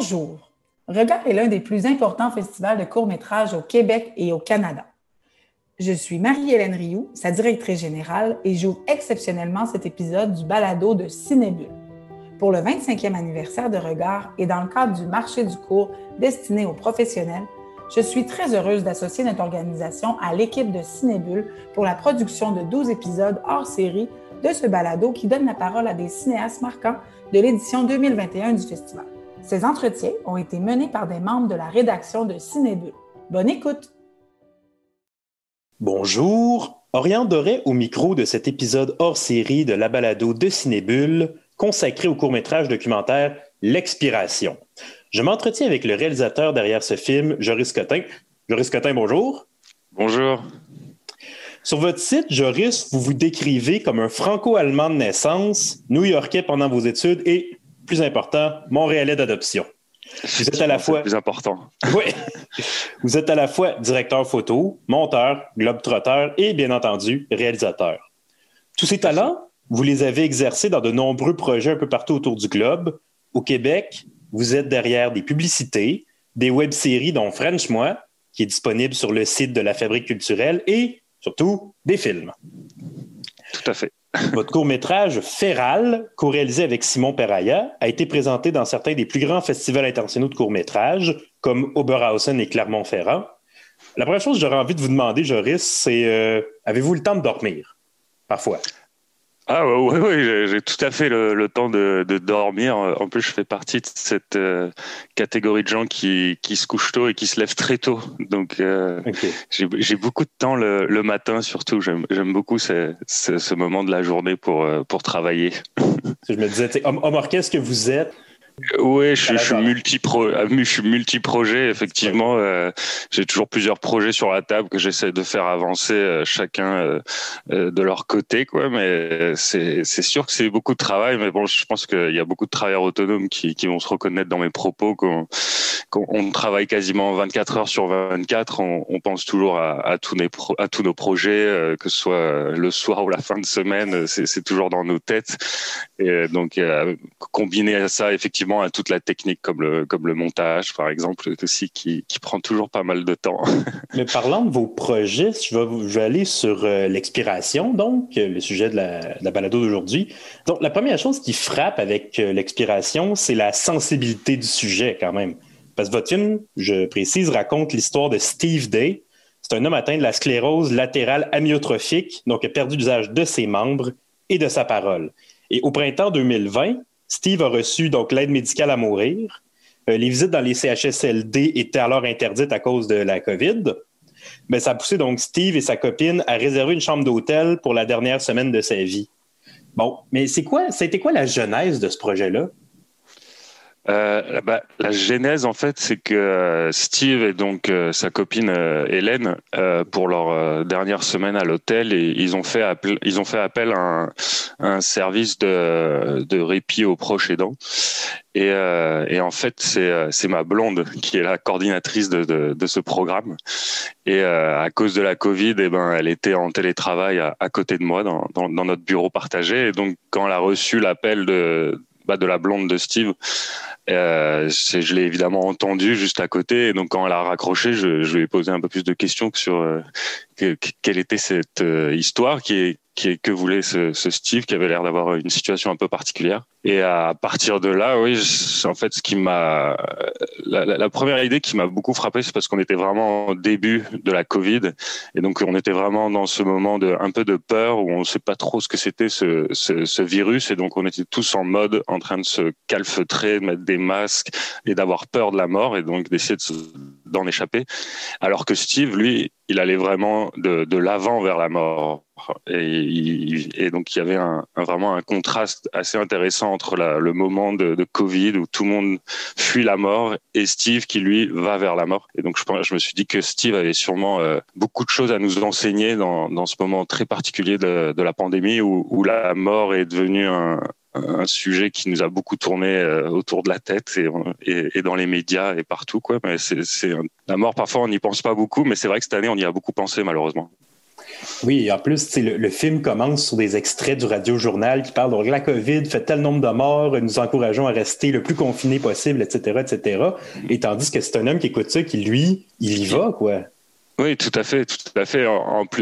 Bonjour. Regard est l'un des plus importants festivals de courts-métrages au Québec et au Canada. Je suis Marie-Hélène Rioux, sa directrice générale, et j'ouvre exceptionnellement cet épisode du balado de Cinébule. Pour le 25e anniversaire de Regard et dans le cadre du marché du cours destiné aux professionnels, je suis très heureuse d'associer notre organisation à l'équipe de Cinébule pour la production de 12 épisodes hors série de ce balado qui donne la parole à des cinéastes marquants de l'édition 2021 du festival. Ces entretiens ont été menés par des membres de la rédaction de Cinébule. Bonne écoute! Bonjour, Oriane Doré au micro de cet épisode hors série de la balado de Cinébule consacré au court-métrage documentaire L'expiration. Je m'entretiens avec le réalisateur derrière ce film, Joris Cotin. Joris Cotin, bonjour. Bonjour. Sur votre site, Joris, vous vous décrivez comme un franco-allemand de naissance, new-yorkais pendant vos études et, plus important, montréalais d'adoption. Vous êtes à la fois. plus important. oui. Vous êtes à la fois directeur photo, monteur, globe-trotteur et, bien entendu, réalisateur. Tous ces talents, vous les avez exercés dans de nombreux projets un peu partout autour du globe. Au Québec, vous êtes derrière des publicités, des web-séries dont French Moi, qui est disponible sur le site de la Fabrique culturelle, et surtout des films. Tout à fait. Votre court-métrage Feral, co-réalisé avec Simon Peraya, a été présenté dans certains des plus grands festivals internationaux de court-métrage, comme Oberhausen et Clermont-Ferrand. La première chose que j'aurais envie de vous demander, Joris, c'est euh, avez-vous le temps de dormir? Parfois? Ah oui, ouais, j'ai tout à fait le, temps de, dormir. En plus, je fais partie de cette euh, catégorie de gens qui, qui, se couchent tôt et qui se lèvent très tôt. Donc, euh, j'ai beaucoup de temps le, matin, surtout. J'aime beaucoup ce, ce, moment de la journée pour, euh, pour travailler. Je me disais, homme, homme orchestre que vous êtes, oui, je, suis multi-pro, euh, je suis multi-projet. Effectivement, euh, j'ai toujours plusieurs projets sur la table que j'essaie de faire avancer euh, chacun de leur côté, quoi. Mais c'est sûr que c'est beaucoup de travail. Mais bon, je pense qu'il y a beaucoup de travailleurs autonomes qui, qui vont se reconnaître dans mes propos. Qu'on on travaille quasiment 24 heures sur 24. On, on pense toujours à, à, tous nos à tous nos projets, que ce soit le soir ou la fin de semaine. C'est toujours dans nos têtes. Et donc, combiné à ça, effectivement à toute la technique comme le, comme le montage, par exemple, aussi, qui, qui prend toujours pas mal de temps. Mais parlant de vos projets, je vais, aller sur euh, l'expiration, donc, euh, le sujet de la, de la balado d'aujourd'hui. Donc, la première chose qui frappe avec euh, l'expiration, c'est la sensibilité du sujet, quand même. Parce que votre film, je précise, raconte l'histoire de Steve Day. C'est un homme atteint de la sclérose latérale amyotrophique, donc a perdu l'usage de ses membres et de sa parole. Et au printemps 2020, Steve a reçu donc l'aide médicale à mourir. Euh, les visites dans les CHSLD étaient alors interdites à cause de la COVID. Mais ça a poussé donc Steve et sa copine à réserver une chambre d'hôtel pour la dernière semaine de sa vie. Bon, mais c'est quoi, été quoi la genèse de ce projet-là? Euh, bah, la genèse, en fait, c'est que euh, Steve et donc euh, sa copine Hélène, pour leur dernière semaine à l'hôtel, ils ont fait appel, ils ont fait appel à un, service de, de, répit aux proches aidants. Et, et en fait, c'est ma blonde qui est la coordinatrice de, de, de ce programme. Et à cause de la Covid, eh ben, elle était en télétravail à, à côté de moi dans, dans, dans, notre bureau partagé. Et donc, quand elle a reçu l'appel de, bah, de la blonde de Steve, euh, je l'ai évidemment entendu juste à côté. Et donc, quand elle a raccroché, je, je lui ai posé un peu plus de questions sur euh, quelle était cette euh, histoire qui est, que voulait ce, Steve, qui avait l'air d'avoir une situation un peu particulière. Et à partir de là, oui, en fait, ce qui m'a, la, première idée qui m'a beaucoup frappé, c'est parce qu'on était vraiment au début de la Covid, et donc on était vraiment dans ce moment de un peu de peur où on ne sait pas trop ce que c'était ce, virus, et donc on était tous en mode en train de se calfeutrer, de mettre des masques et d'avoir peur de la mort, et donc d'essayer d'en échapper. Alors que Steve, lui, il allait vraiment de, l'avant vers la mort. Et, donc il y avait vraiment un contraste assez intéressant entre le moment de, Covid où tout le monde fuit la mort et Steve qui lui va vers la mort. Et donc je, me suis dit que Steve avait sûrement euh, beaucoup de choses à nous enseigner dans, ce moment très particulier de, la pandémie où, la mort est devenue un, un sujet qui nous a beaucoup tourné euh, autour de la tête et, et, et, dans les médias et partout quoi mais la mort parfois on n'y pense pas beaucoup mais c'est vrai que cette année on y a beaucoup pensé malheureusement Oui, en plus, le, le film commence sur des extraits du radio-journal qui parlent de la COVID fait tel nombre de morts, nous encourageons à rester le plus confiné possible, etc., etc. Et tandis que c'est un homme qui écoute ça, qui lui, il y va, quoi. Oui, tout à fait, tout à fait.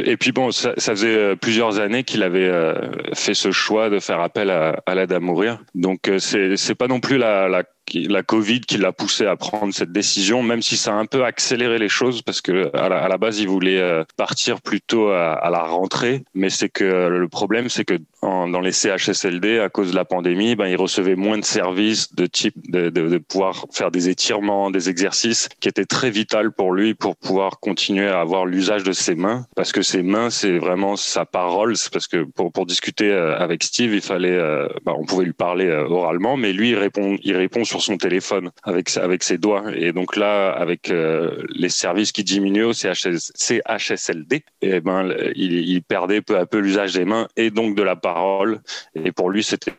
Et puis bon, ça, faisait euh, plusieurs années qu'il avait euh, fait ce choix de faire appel à, à l'aide à mourir. Donc euh, c'est pas non plus la la Covid qui l'a poussé à prendre cette décision, même si ça a un peu accéléré les choses parce que à la, base il voulait euh, partir plutôt à, à la rentrée, mais c'est que le problème c'est que dans les CHSLD à cause de la pandémie, ben il recevait moins de services de type de, pouvoir faire des étirements, des exercices qui étaient très vital pour lui pour pouvoir continuer à avoir l'usage de ses mains. Parce que ses mains c'est vraiment sa parole, parce que pour pour discuter euh, avec Steve il fallait, euh, ben, on pouvait lui parler oralement, mais lui il répond il répond sur son téléphone avec avec ses doigts. Et donc là, avec euh, les services qui diminuent au CHS, CHSLD, et eh ben il, il perdait peu à peu l'usage des mains et donc de la parole. Et pour lui, c'était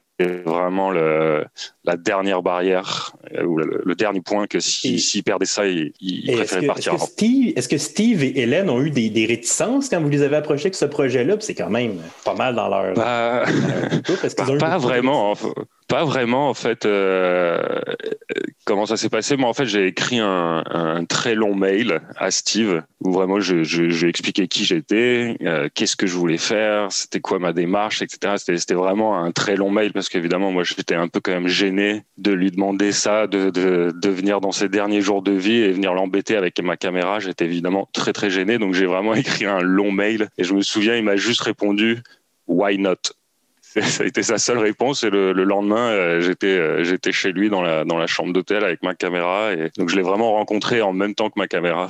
vraiment le, la dernière barrière euh, ou le, le dernier point que s'il si, perdait ça, il, il préférait que, partir. Est-ce que, Steve, est-ce que Steve et Hélène ont eu des, des réticences quand vous les avez approchés avec ce projet-là? C'est quand même pas mal dans leur. Bah, pas vraiment. Pas vraiment, en fait. Euh, comment ça s'est passé Moi, en fait, j'ai écrit un, un, très long mail à Steve où vraiment je, je, je expliquais qui j'étais, euh, qu'est-ce que je voulais faire, c'était quoi ma démarche, etc. C'était vraiment un très long mail parce qu'évidemment, moi, j'étais un peu quand même gêné de lui demander ça, de, de, de venir dans ses derniers jours de vie et venir l'embêter avec ma caméra. J'étais évidemment très, très gêné. Donc, j'ai vraiment écrit un long mail et je me souviens, il m'a juste répondu Why not? Ça a été sa seule réponse et le, le lendemain euh, j'étais euh, j'étais chez lui dans la dans la chambre d'hôtel avec ma caméra et donc je l'ai vraiment rencontré en même temps que ma caméra.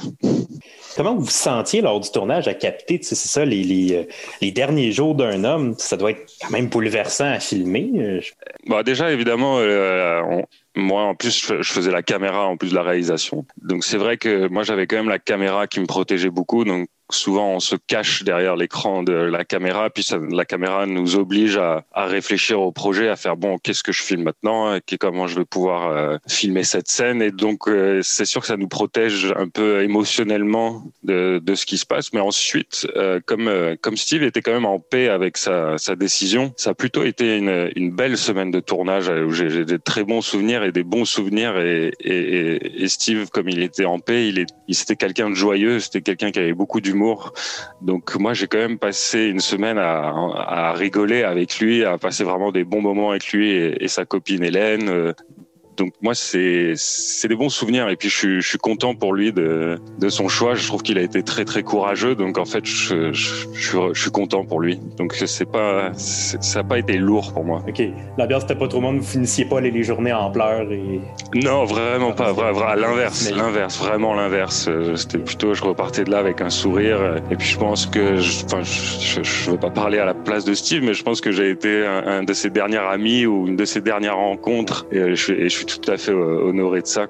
Comment vous vous sentiez lors du tournage à capter c'est ça les, les, euh, les derniers jours d'un homme ça doit être quand même bouleversant à filmer. Bah déjà évidemment euh, on, moi, en plus, je faisais la caméra en plus de la réalisation. Donc, c'est vrai que moi, j'avais quand même la caméra qui me protégeait beaucoup. Donc, souvent on se cache derrière l'écran de la caméra, puis la caméra nous oblige à, réfléchir au projet, à faire bon, qu'est-ce que je filme maintenant, comment je vais pouvoir euh, filmer cette scène. Et donc euh, c'est sûr que ça nous protège un peu émotionnellement de, ce qui se passe. Mais ensuite, euh, comme Steve était quand même en paix avec sa, décision, ça a plutôt été une, belle semaine de tournage où j'ai des très bons souvenirs et des bons souvenirs. Et, Steve, comme il était en paix, il, est, c'était quelqu'un de joyeux, c'était quelqu'un qui avait beaucoup d'humour donc moi, j'ai quand même passé une semaine à, rigoler avec lui, à passer vraiment des bons moments avec lui et, et sa copine Hélène. Euh, donc moi, c'est c'est des bons souvenirs et puis je suis, je suis content pour lui de, de son choix. Je trouve qu'il a été très très courageux. Donc en fait, je, je, je, suis content pour lui. Donc c'est pas ça n'a pas été lourd pour moi. Ok, l'ambiance n'était pas trop monde. Vous finissiez pas les, les journées en pleurs et non vraiment pas. Vrai, vrai, l'inverse, l'inverse, vraiment l'inverse. Euh, c'était plutôt je repartais de là avec un sourire et puis je pense que enfin je, je, veux pas parler à la place de Steve, mais je pense que j'ai été un, un, de ses derniers amis ou une de ses dernières rencontres et je, et je suis tout à fait honoré de ça.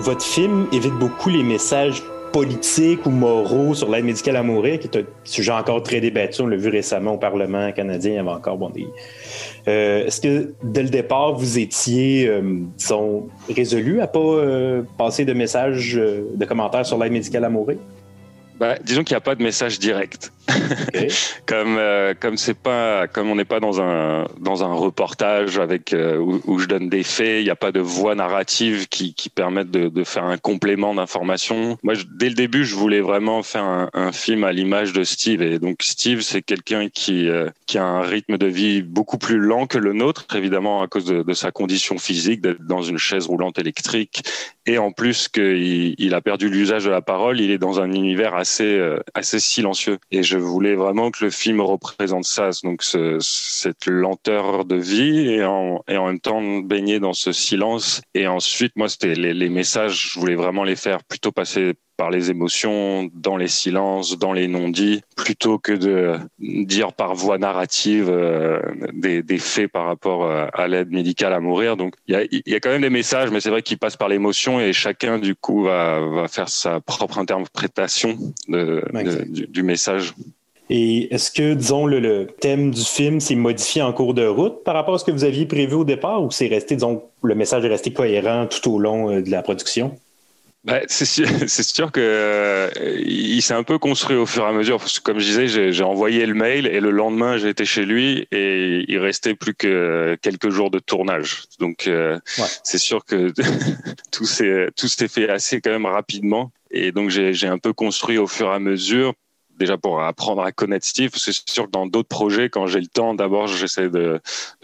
Votre film évite beaucoup les messages politiques ou moraux sur l'aide médicale à mourir, qui est un sujet encore très débattu. On l'a vu récemment au Parlement canadien. Il y avait encore bon, des. Euh, Est-ce que dès le départ, vous étiez, euh, disons, résolu à pas euh, passer de messages, euh, de commentaires sur l'aide médicale à mourir? Ben, disons qu'il n'y a pas de message direct. Comme euh, comme on n'est pas dans un dans un reportage avec euh, où, je donne des faits, il n'y a pas de voix narrative qui qui permettent de, faire un complément d'information. Moi, dès le début, je voulais vraiment faire un, film à l'image de Steve. Et donc Steve, c'est quelqu'un qui euh, qui a un rythme de vie beaucoup plus lent que le nôtre, évidemment à cause de, sa condition physique, d'être dans une chaise roulante électrique. Et en plus qu'il il a perdu l'usage de la parole, il est dans un univers assez assez silencieux. Et je voulais vraiment que le film représente ça, donc cette lenteur de vie et en, même temps baigner dans ce silence. Et ensuite, moi, c'était les messages, je voulais vraiment les faire plutôt passer par les émotions, dans les silences, dans les non-dits, plutôt que de dire par voie narrative euh, des, des, faits par rapport euh, à l'aide médicale à mourir. Donc il y a, y a, quand même des messages, mais c'est vrai qu'ils passent par l'émotion et chacun du coup va, va faire sa propre interprétation de, du, du, message. Et est-ce que, disons, le, le thème du film s'est modifié en cours de route par rapport à ce que vous aviez prévu au départ ou c'est resté, disons, le message est resté cohérent tout au long euh, de la production? Bah, c'est sûr, sûr que euh, il s'est un peu construit au fur et à mesure. Parce que, comme je disais, j'ai envoyé le mail et le lendemain, j'ai été chez lui et il restait plus que quelques jours de tournage. Donc, euh, ouais. c'est sûr que tout s'est tout s'est fait assez quand même rapidement. Et donc, j'ai un peu construit au fur et à mesure déjà pour apprendre à connaître Steve. C'est sûr que dans d'autres projets, quand j'ai le temps, d'abord j'essaie de,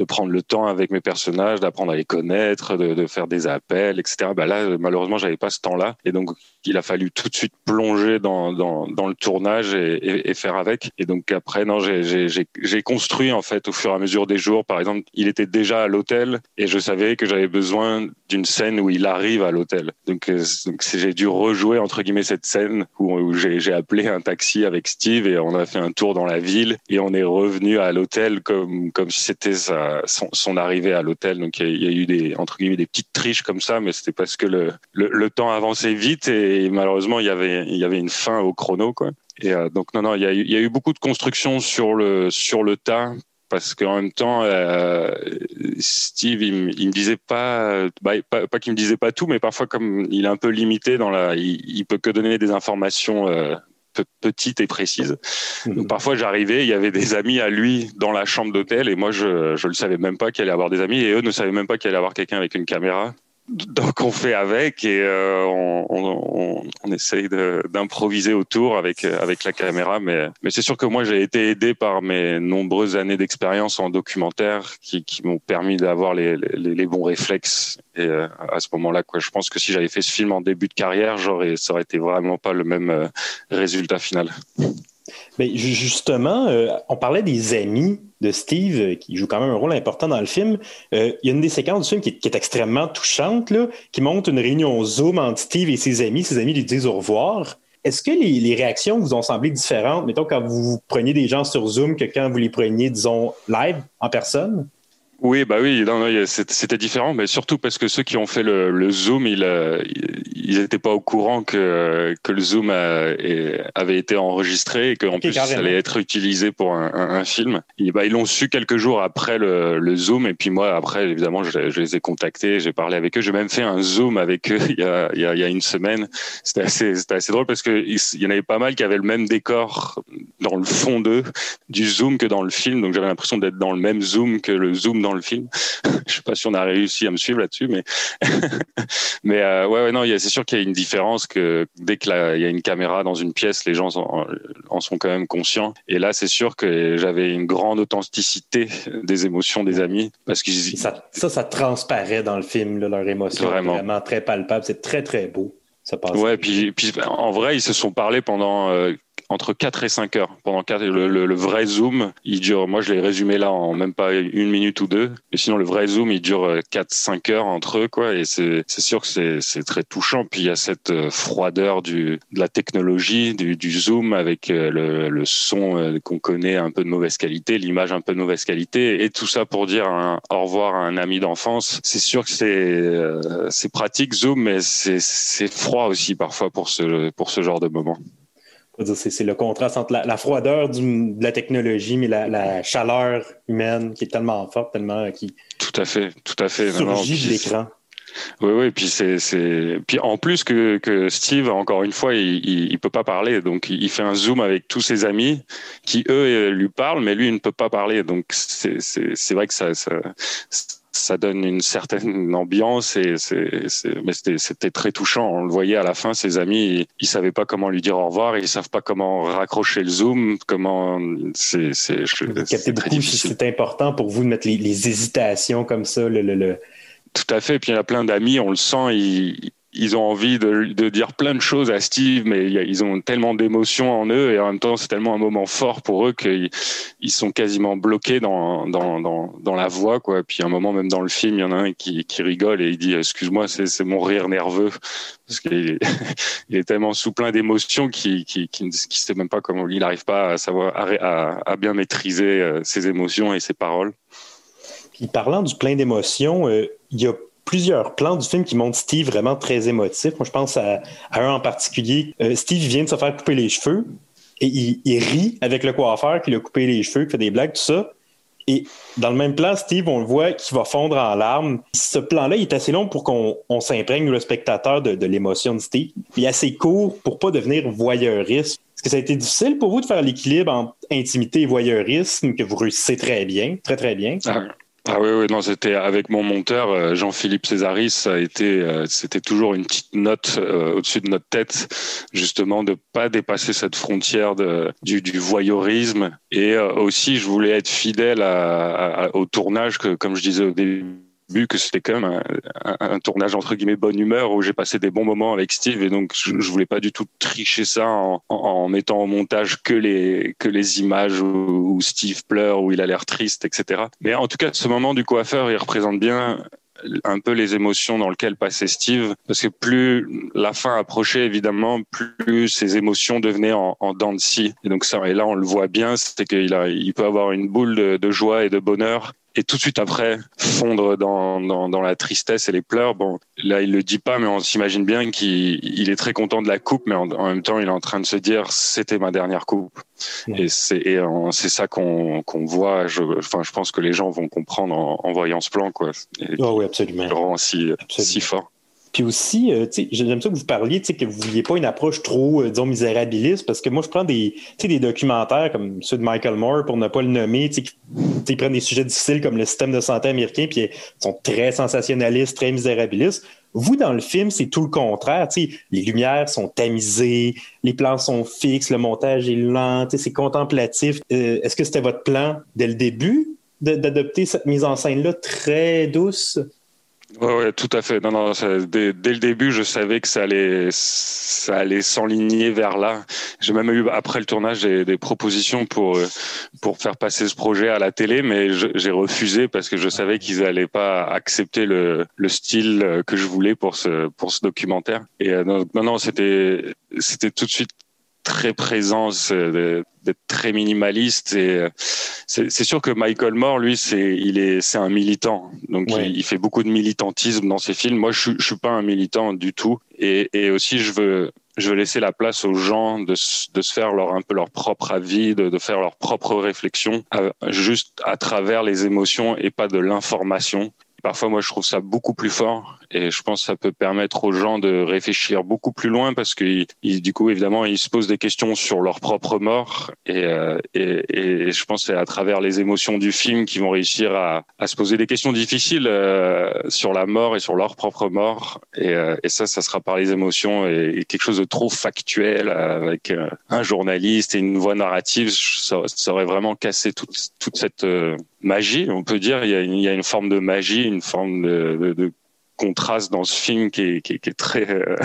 prendre le temps avec mes personnages, d'apprendre à les connaître, de, de, faire des appels, etc. Bah là, malheureusement, j'avais pas ce temps-là, et donc il a fallu tout de suite plonger dans, dans, le tournage et, faire avec. Et donc après, non, j'ai construit en fait au fur et à mesure des jours. Par exemple, il était déjà à l'hôtel et je savais que j'avais besoin d'une scène où il arrive à l'hôtel. Donc, euh, j'ai dû rejouer entre guillemets cette scène où, j'ai appelé un taxi avec Steve et on a fait un tour dans la ville et on est revenu à l'hôtel comme comme si c'était son, arrivée à l'hôtel. Donc il y, a eu des entre guillemets des petites triches comme ça, mais c'était parce que le, le, temps avançait vite malheureusement il y avait il y avait une fin au chrono quoi. Et euh, donc non non il y a, eu, il y a eu beaucoup de construction sur le sur le tas parce qu'en même temps, euh, Steve, il, il, me disait pas, bah, pas, pas qu'il me disait pas tout, mais parfois comme il est un peu limité dans la, il, il peut que donner des informations euh, petite et précise. Mhm. Donc parfois j'arrivais, il y avait des amis à lui dans la chambre d'hôtel et moi je je le savais même pas qu'il allait avoir des amis et eux ne savaient même pas qu'il allait avoir quelqu'un avec une caméra donc on fait avec et euh, on, on, on, essaye d'improviser autour avec avec la caméra mais mais c'est sûr que moi j'ai été aidé par mes nombreuses années d'expérience en documentaire qui, qui m'ont permis d'avoir les, les, les, bons réflexes et euh, à ce moment-là quoi je pense que si j'avais fait ce film en début de carrière j'aurais ça aurait été vraiment pas le même euh, résultat final. Mais justement, euh, on parlait des amis de Steve, euh, qui joue quand même un rôle important dans le film. Euh, il y a une des séquences du film qui est, qui est extrêmement touchante, là, qui montre une réunion Zoom entre Steve et ses amis. Ses amis lui disent au revoir. Est-ce que les, les, réactions vous ont semblé différentes, mettons, quand vous preniez des gens sur Zoom que quand vous les preniez, disons, live, en personne? Oui, bah oui, non, non, c'était différent, mais surtout parce que ceux qui ont fait le, le zoom, ils n'étaient pas au courant que, que le zoom a, avait été enregistré et qu'en okay, plus ça allait être utilisé pour un, un, un film. Et bah, ils l'ont su quelques jours après le, le, zoom, et puis moi après, évidemment, je, je les ai contactés, j'ai parlé avec eux, j'ai même fait un zoom avec eux il y a, il y a, il y a une semaine. C'était assez, assez drôle parce que il y en avait pas mal qui avaient le même décor dans le fond d'eux du zoom que dans le film, donc j'avais l'impression d'être dans le même zoom que le zoom dans le film. je sais pas si on a réussi à me suivre là-dessus, mais mais euh, ouais, ouais, non, c'est sûr qu'il y a une différence que dès qu'il y a une caméra dans une pièce, les gens en, en sont quand même conscients. Et là, c'est sûr que j'avais une grande authenticité des émotions des amis parce que ça, ça, ça transparaît dans le film, là, leur émotion, vraiment. vraiment très palpable. C'est très très beau. Ça passe ouais, puis, puis en vrai, ils se sont parlé pendant euh, entre 4 et 5 heures. Pendant 4, le, le, le, vrai zoom, il dure, moi je l'ai résumé là en même pas une minute ou deux, mais sinon le vrai zoom, il dure 4-5 heures entre eux, quoi, et c'est sûr que c'est très touchant. Puis il y a cette euh, froideur du, de la technologie, du, du zoom avec euh, le, le son euh, qu'on connaît un peu de mauvaise qualité, l'image un peu de mauvaise qualité, et tout ça pour dire un, au revoir à un ami d'enfance. C'est sûr que c'est c'est pratique zoom, mais c'est froid aussi parfois pour ce, pour ce genre de moment. C'est le contraste entre la, la froideur du, de la technologie, mais la, la, chaleur humaine qui est tellement forte, tellement qui. Tout à fait, tout à fait. Surgit de l'écran. Oui, oui, puis c'est, puis en plus que, que Steve, encore une fois, il, il, peut pas parler, donc il fait un zoom avec tous ses amis qui eux lui parlent, mais lui il ne peut pas parler, donc c'est vrai que ça, ça, ça donne une certaine ambiance et c'est, c'est, mais c'était, c'était très touchant. On le voyait à la fin, ses amis, ils, ils savaient pas comment lui dire au revoir, ils savent pas comment raccrocher le zoom, comment c'est, c'est, c'est beaucoup, c'est important pour vous de mettre les, les hésitations comme ça, le, le, le tout à fait. Puis il y a plein d'amis, on le sent, ils, ils ont envie de, dire plein de choses à Steve, mais ils ont tellement d'émotions en eux et en même temps c'est tellement un moment fort pour eux qu'ils ils sont quasiment bloqués dans, la voix. Puis un moment même dans le film, il y en a un qui, rigole et il dit excuse-moi, c'est mon rire nerveux parce qu'il est, tellement sous plein d'émotions qu'il qui qui, qui sait même pas comment il n'arrive pas à à, à, bien maîtriser euh, ses émotions et ses paroles. Puis parlant du plein d'émotions, euh, il y a plusieurs plans du film qui montrent Steve vraiment très émotif. Moi, je pense à, un en particulier. Euh, Steve vient de se faire couper les cheveux et il, rit avec le coiffeur qui lui a coupé les cheveux, qui fait des blagues, tout ça. Et dans le même plan, Steve, on le voit qui va fondre en larmes. Ce plan-là, il est assez long pour qu'on s'imprègne, le spectateur, de, l'émotion de Steve. Il est assez court pour pas devenir voyeuriste. Est-ce que ça a été difficile pour vous de faire l'équilibre entre intimité et voyeurisme que vous réussissez très bien, très très bien? Ah, ah oui, oui, non, c'était avec mon monteur euh, Jean-Philippe Césaris, ça a été, euh, c'était toujours une petite note euh, au-dessus de notre tête, justement de pas dépasser cette frontière de, du, du voyeurisme. Et aussi, je voulais être fidèle à, au tournage que, comme je disais au début vu que c'était quand même un, tournage entre guillemets bonne humeur où j'ai passé des bons moments avec Steve et donc je, je voulais pas du tout tricher ça en, en, mettant au montage que les que les images où, Steve pleure où il a l'air triste etc mais en tout cas ce moment du coiffeur il représente bien un peu les émotions dans lesquelles passait Steve, parce que plus la fin approchait évidemment, plus ses émotions devenaient en, en dents de scie. Et donc ça, et là on le voit bien, c'est qu'il a, il peut avoir une boule de joie et de bonheur et tout de suite après fondre dans, dans, dans, la tristesse et les pleurs. Bon, là, il le dit pas, mais on s'imagine bien qu'il il est très content de la coupe, mais en, même temps, il est en train de se dire c'était ma dernière coupe. Et c'est c'est ça qu'on qu'on voit. Je, enfin, je pense que les gens vont comprendre en, en voyant ce plan, quoi. oh oui, absolument. Le rend si, si fort. Puis aussi, euh, j'aime ça que vous parliez, que vous vouliez pas une approche trop, euh, disons, misérabiliste, parce que moi, je prends des, des documentaires comme ceux de Michael Moore, pour ne pas le nommer, qui ils prennent des sujets difficiles comme le système de santé américain, puis ils sont très sensationnalistes, très misérabilistes. Vous, dans le film, c'est tout le contraire. les lumières sont tamisées, les plans sont fixes, le montage est lent, c'est contemplatif. Euh, est-ce que c'était votre plan dès le début d'adopter cette mise en scène-là très douce? Ouais, ouais, tout à fait. Non, non, dès, le début, je savais que ça allait, ça allait s'enligner vers là. J'ai même eu après le tournage des, propositions pour pour faire passer ce projet à la télé, mais j'ai refusé parce que je savais qu'ils allaient pas accepter le, le style que je voulais pour ce pour ce documentaire. Et euh, non, non, c'était c'était tout de suite très présent, d'être très minimaliste. Et euh, c'est sûr que Michael Moore, lui, c'est il est c'est un militant, donc il, fait beaucoup de militantisme dans ses films. Moi, je, je suis pas un militant du tout, et, et aussi je veux je veux laisser la place aux gens de, de se faire leur un peu leur propre avis, de, de faire leur propre réflexion, juste à travers les émotions et pas de l'information. Parfois, moi, je trouve ça beaucoup plus fort et je pense que ça peut permettre aux gens de réfléchir beaucoup plus loin parce que du coup, évidemment, ils se posent des questions sur leur propre mort et, euh, et, je pense que c'est à travers les émotions du film qu'ils vont réussir à, se poser des questions difficiles euh, sur la mort et sur leur propre mort et, euh, ça, ça sera par les émotions et, quelque chose de trop factuel avec un journaliste et une voix narrative, ça, aurait vraiment cassé toute, cette magie, on peut dire. Il il y a une forme de magie, une forme de, contraste dans ce film qui est, très. Euh,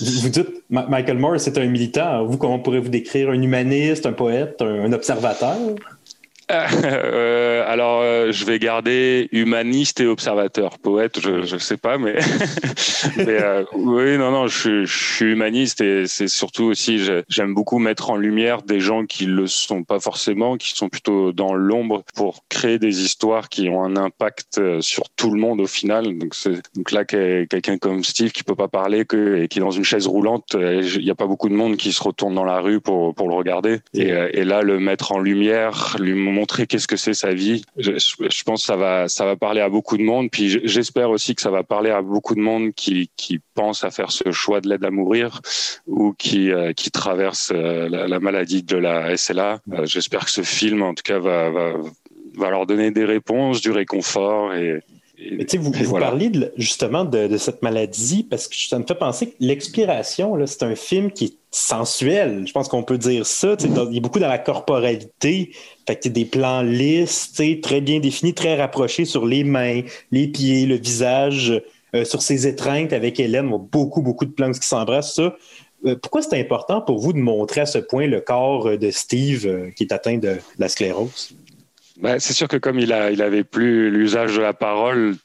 vous dites Michael Moore, c'est un militant. Vous, comment pourrez-vous décrire un humaniste, un poète, un observateur? euh, alors, euh, je vais garder humaniste et observateur. Poète, je je sais pas, mais, mais euh, oui, non, non, je, je suis humaniste et c'est surtout aussi, j'aime beaucoup mettre en lumière des gens qui le sont pas forcément, qui sont plutôt dans l'ombre pour créer des histoires qui ont un impact euh, sur tout le monde au final. Donc, donc là, quelqu'un comme Steve qui peut pas parler que, et qui est dans une chaise roulante, il n'y a pas beaucoup de monde qui se retourne dans la rue pour, pour le regarder. Et, et là, le mettre en lumière, lui montrer qu'est-ce que c'est sa vie. Je, pense que ça va, ça va parler à beaucoup de monde. Puis j'espère aussi que ça va parler à beaucoup de monde qui, qui pense à faire ce choix de l'aide à mourir ou qui, euh, qui traverse euh, la, la, maladie de la SLA. Euh, j'espère que ce film, en tout cas, va, va, va leur donner des réponses, du réconfort et, mais tu sais, vous, vous parliez justement de, de, cette maladie parce que ça me fait penser que l'expiration, c'est un film qui est sensuel. Je pense qu'on peut dire ça. il y a beaucoup dans la corporalité. Fait que des plans lisses, très bien définis, très rapprochés sur les mains, les pieds, le visage, euh, sur ses étreintes avec Hélène. beaucoup, beaucoup de plans qui s'embrassent. Ça. Euh, pourquoi c'est important pour vous de montrer à ce point le corps de Steve euh, qui est atteint de la sclérose? Bah, c'est sûr que comme il a, il avait plus l'usage de la parole,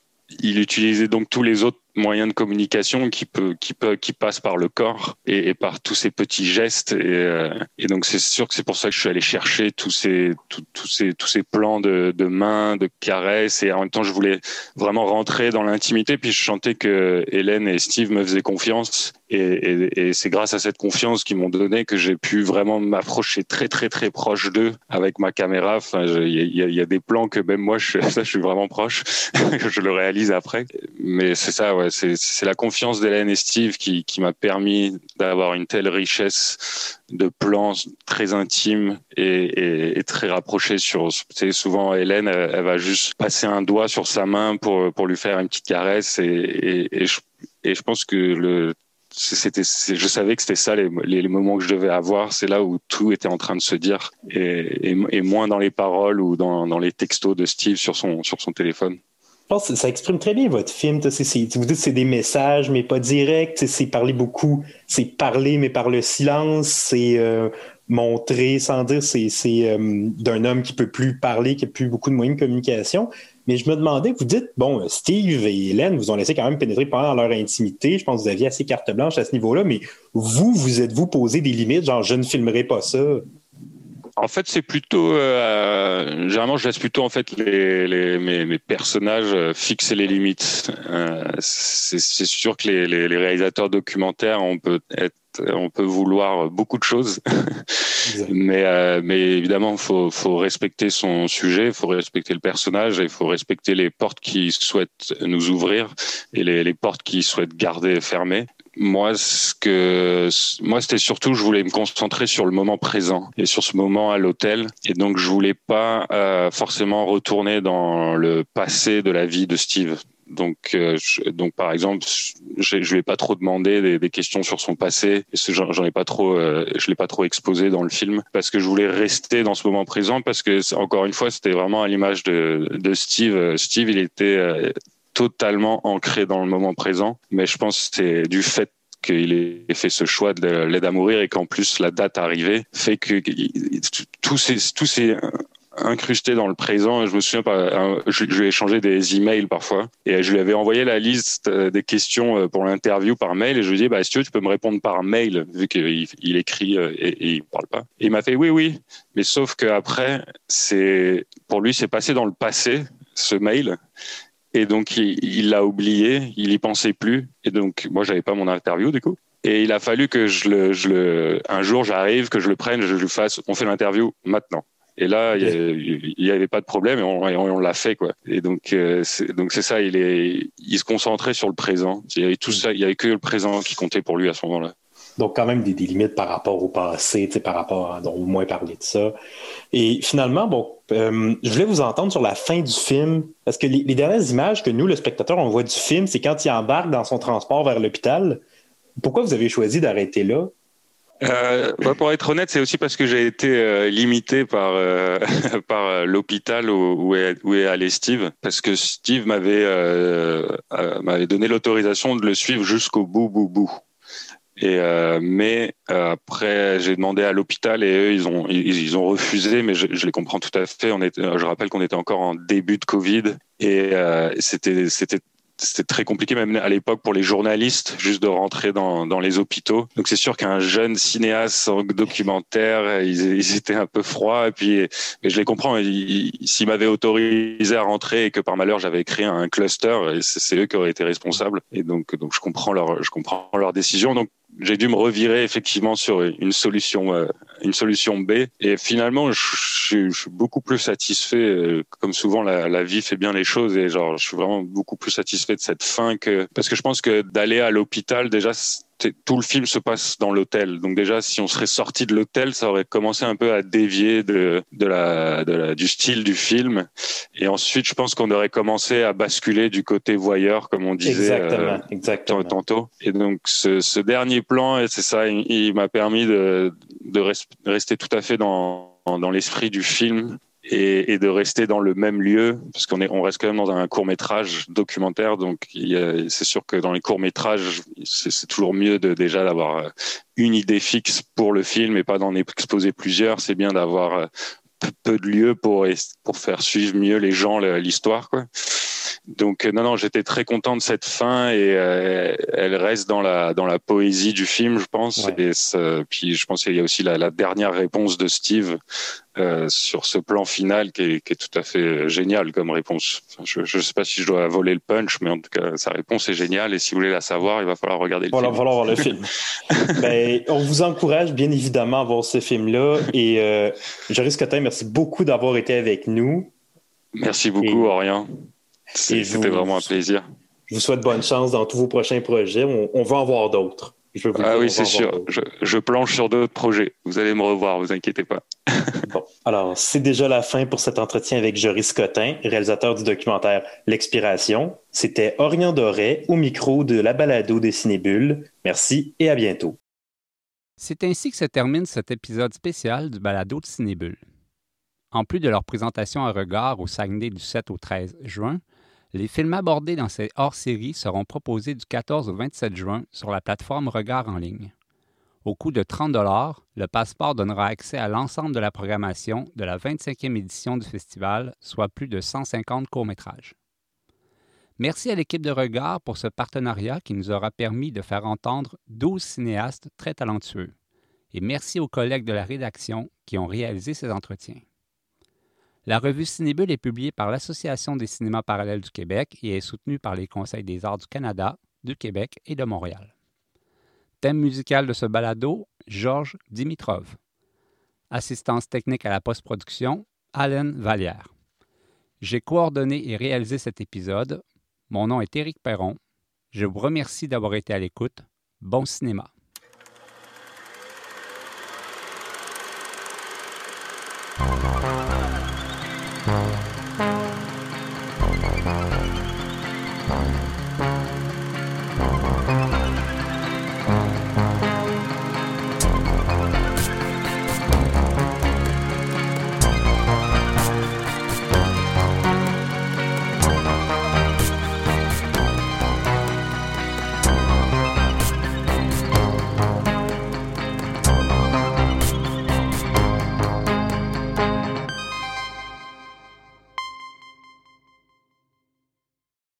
il utilisait donc tous les autres moyen de communication qui peut qui peut qui passe par le corps et, par tous ces petits gestes. Et, euh, et donc c'est sûr que c'est pour ça que je suis allé chercher tous ces tous ces tous ces plans de, de mains de caresses. Et en même temps je voulais vraiment rentrer dans l'intimité. Puis je sentais que Hélène et Steve me faisaient confiance. Et, c'est grâce à cette confiance qu'ils m'ont donné que j'ai pu vraiment m'approcher très très très proche d'eux avec ma caméra. Enfin il y a, des plans que même moi je, ça je suis vraiment proche. Je le réalise après. Mais c'est ça ouais c'est la confiance d'Hélène et Steve qui, m'a permis d'avoir une telle richesse de plans très intimes et, très rapprochés souvent Hélène, elle, va juste passer un doigt sur sa main pour lui faire une petite caresse et, je, pense que c'était je savais que c'était ça les, moments que je devais avoir. C'est là où tout était en train de se dire et, moins dans les paroles ou dans, les textos de Steve sur son téléphone je pense que ça exprime très bien votre film. vous dites que c'est des messages, mais pas directs. C'est parler beaucoup. C'est parler, mais par le silence. C'est euh, montrer sans dire. C'est euh, d'un homme qui peut plus parler, qui a plus beaucoup de moyens de communication. Mais je me demandais, vous dites, bon, Steve et Hélène vous ont laissé quand même pénétrer pendant leur intimité. Je pense que vous aviez assez carte blanche à ce niveau-là. Mais vous, vous êtes-vous posé des limites, genre je ne filmerai pas ça? En fait, c'est plutôt euh, généralement je laisse plutôt en fait les, les mes, mes, personnages euh, fixer les limites. Euh, c'est sûr que les, les, les, réalisateurs documentaires on peut être on peut vouloir beaucoup de choses, mais euh, mais évidemment faut faut respecter son sujet, faut respecter le personnage et faut respecter les portes qui souhaitent nous ouvrir et les, les portes qui souhaitent garder fermées moi, ce que moi, c'était surtout, je voulais me concentrer sur le moment présent et sur ce moment à l'hôtel, et donc je voulais pas euh, forcément retourner dans le passé de la vie de Steve. Donc, euh, donc par exemple, je, je lui ai pas trop demandé des, des questions sur son passé. J'en ai pas trop, euh, je l'ai pas trop exposé dans le film parce que je voulais rester dans ce moment présent parce que encore une fois, c'était vraiment à l'image de, de Steve. Steve, il était euh, totalement ancré dans le moment présent. Mais je pense que c'est du fait qu'il ait fait ce choix de l'aide à mourir et qu'en plus la date arrivée fait que tous ces incrusté dans le présent. Je me souviens je, lui ai échangé des emails parfois et je lui avais envoyé la liste euh, des questions euh, pour l'interview par mail et je lui ai dit, bah, si tu veux, tu peux me répondre par mail vu qu'il il écrit euh, et, et, il parle pas. Et il m'a fait oui, oui, mais sauf que après, c'est pour lui, c'est passé dans le passé ce mail et donc, il l'a oublié, il y pensait plus. Et donc, moi, j'avais pas mon interview, du coup. Et il a fallu que je le, je le, un jour, j'arrive, que je le prenne, je lui fasse, on fait l'interview maintenant. Et là, il n'y avait pas de problème et on, on, l'a fait, quoi. Et donc, euh, donc c'est ça, il est, il se concentrait sur le présent. Il y avait tout ça, il y avait que le présent qui comptait pour lui à ce moment-là. Donc, quand même des, des, limites par rapport au passé, par rapport à, au moins parler de ça. Et finalement, bon, euh, je voulais vous entendre sur la fin du film, parce que les, dernières images que nous, le spectateur, on voit du film, c'est quand il embarque dans son transport vers l'hôpital. Pourquoi vous avez choisi d'arrêter là? Euh, bah pour être honnête, c'est aussi parce que j'ai été euh, limité par par l'hôpital où, où, est, où est allé Steve, parce que Steve m'avait m'avait donné l'autorisation de le suivre jusqu'au bout, bout, bout. Et euh, mais euh, après, j'ai demandé à l'hôpital et eux, ils ont ils, ont refusé. Mais je, je, les comprends tout à fait. On est, je rappelle qu'on était encore en début de Covid et euh, c'était c'était c'était très compliqué même à l'époque pour les journalistes juste de rentrer dans, dans les hôpitaux. Donc c'est sûr qu'un jeune cinéaste documentaire, ils, étaient un peu froids et puis mais je les comprends. S'ils m'avaient autorisé à rentrer et que par malheur j'avais créé un cluster, c'est eux qui auraient été responsables. Et donc donc je comprends leur je comprends leur décision. J'ai dû me revirer effectivement sur une solution, euh, une solution B. Et finalement, je, suis beaucoup plus satisfait. Euh, comme souvent, la, la, vie fait bien les choses et genre, je suis vraiment beaucoup plus satisfait de cette fin que parce que je pense que d'aller à l'hôpital déjà tout le film se passe dans l'hôtel. Donc déjà, si on serait sorti de l'hôtel, ça aurait commencé un peu à dévier de, de, la, de la, du style du film. Et ensuite, je pense qu'on aurait commencé à basculer du côté voyeur, comme on disait exactement, euh, exactement. tantôt. Et donc, ce, ce dernier plan, c'est ça, il, il m'a permis de, de rester tout à fait dans, dans l'esprit du film et, et, de rester dans le même lieu, parce qu'on est, on reste quand même dans un court métrage documentaire, donc c'est sûr que dans les courts métrages, c'est toujours mieux de déjà d'avoir euh, une idée fixe pour le film et pas d'en exposer plusieurs. C'est bien d'avoir euh, peu de lieux pour pour faire suivre mieux les gens l'histoire, quoi. Donc euh, non, non, j'étais très content de cette fin et euh, elle reste dans la dans la poésie du film, je pense. Ouais. Et puis je pense qu'il y a aussi la, la dernière réponse de Steve euh, sur ce plan final qui est, qui est, tout à fait génial comme réponse. Enfin, je ne sais pas si je dois voler le punch, mais en tout cas, sa réponse est géniale. Et si vous voulez la savoir, il va falloir regarder le voilà, film. Il va falloir voir le film. ben, on vous encourage bien évidemment à voir ce film-là. Et euh, Joris Cotin, merci beaucoup d'avoir été avec nous. Merci beaucoup, et... Orient. C'était vraiment un plaisir. Je vous souhaite bonne chance dans tous vos prochains projets. On, on va en voir d'autres. Ah oui, c'est sûr. Je, je, planche sur d'autres projets. Vous allez me revoir, vous inquiétez pas. bon, alors, c'est déjà la fin pour cet entretien avec Joris Cotin, réalisateur du documentaire L'Expiration. C'était Orient Doré au micro de la balado des Cinébules. Merci et à bientôt. C'est ainsi que se termine cet épisode spécial du balado de Cinébules. En plus de leur présentation à regard au Saguenay du 7 au 13 juin, les films abordés dans ces hors-séries seront proposés du 14 au 27 juin sur la plateforme Regard en ligne. Au coût de 30 le passeport donnera accès à l'ensemble de la programmation de la 25e édition du festival, soit plus de 150 courts-métrages. Merci à l'équipe de Regard pour ce partenariat qui nous aura permis de faire entendre 12 cinéastes très talentueux. Et merci aux collègues de la rédaction qui ont réalisé ces entretiens. La revue Cinébule est publiée par l'Association des cinémas parallèles du Québec et est soutenue par les Conseils des arts du Canada, du Québec et de Montréal. Thème musical de ce balado, Georges Dimitrov. Assistance technique à la post-production, Allen Vallière. J'ai coordonné et réalisé cet épisode. Mon nom est Éric Perron. Je vous remercie d'avoir été à l'écoute. Bon cinéma.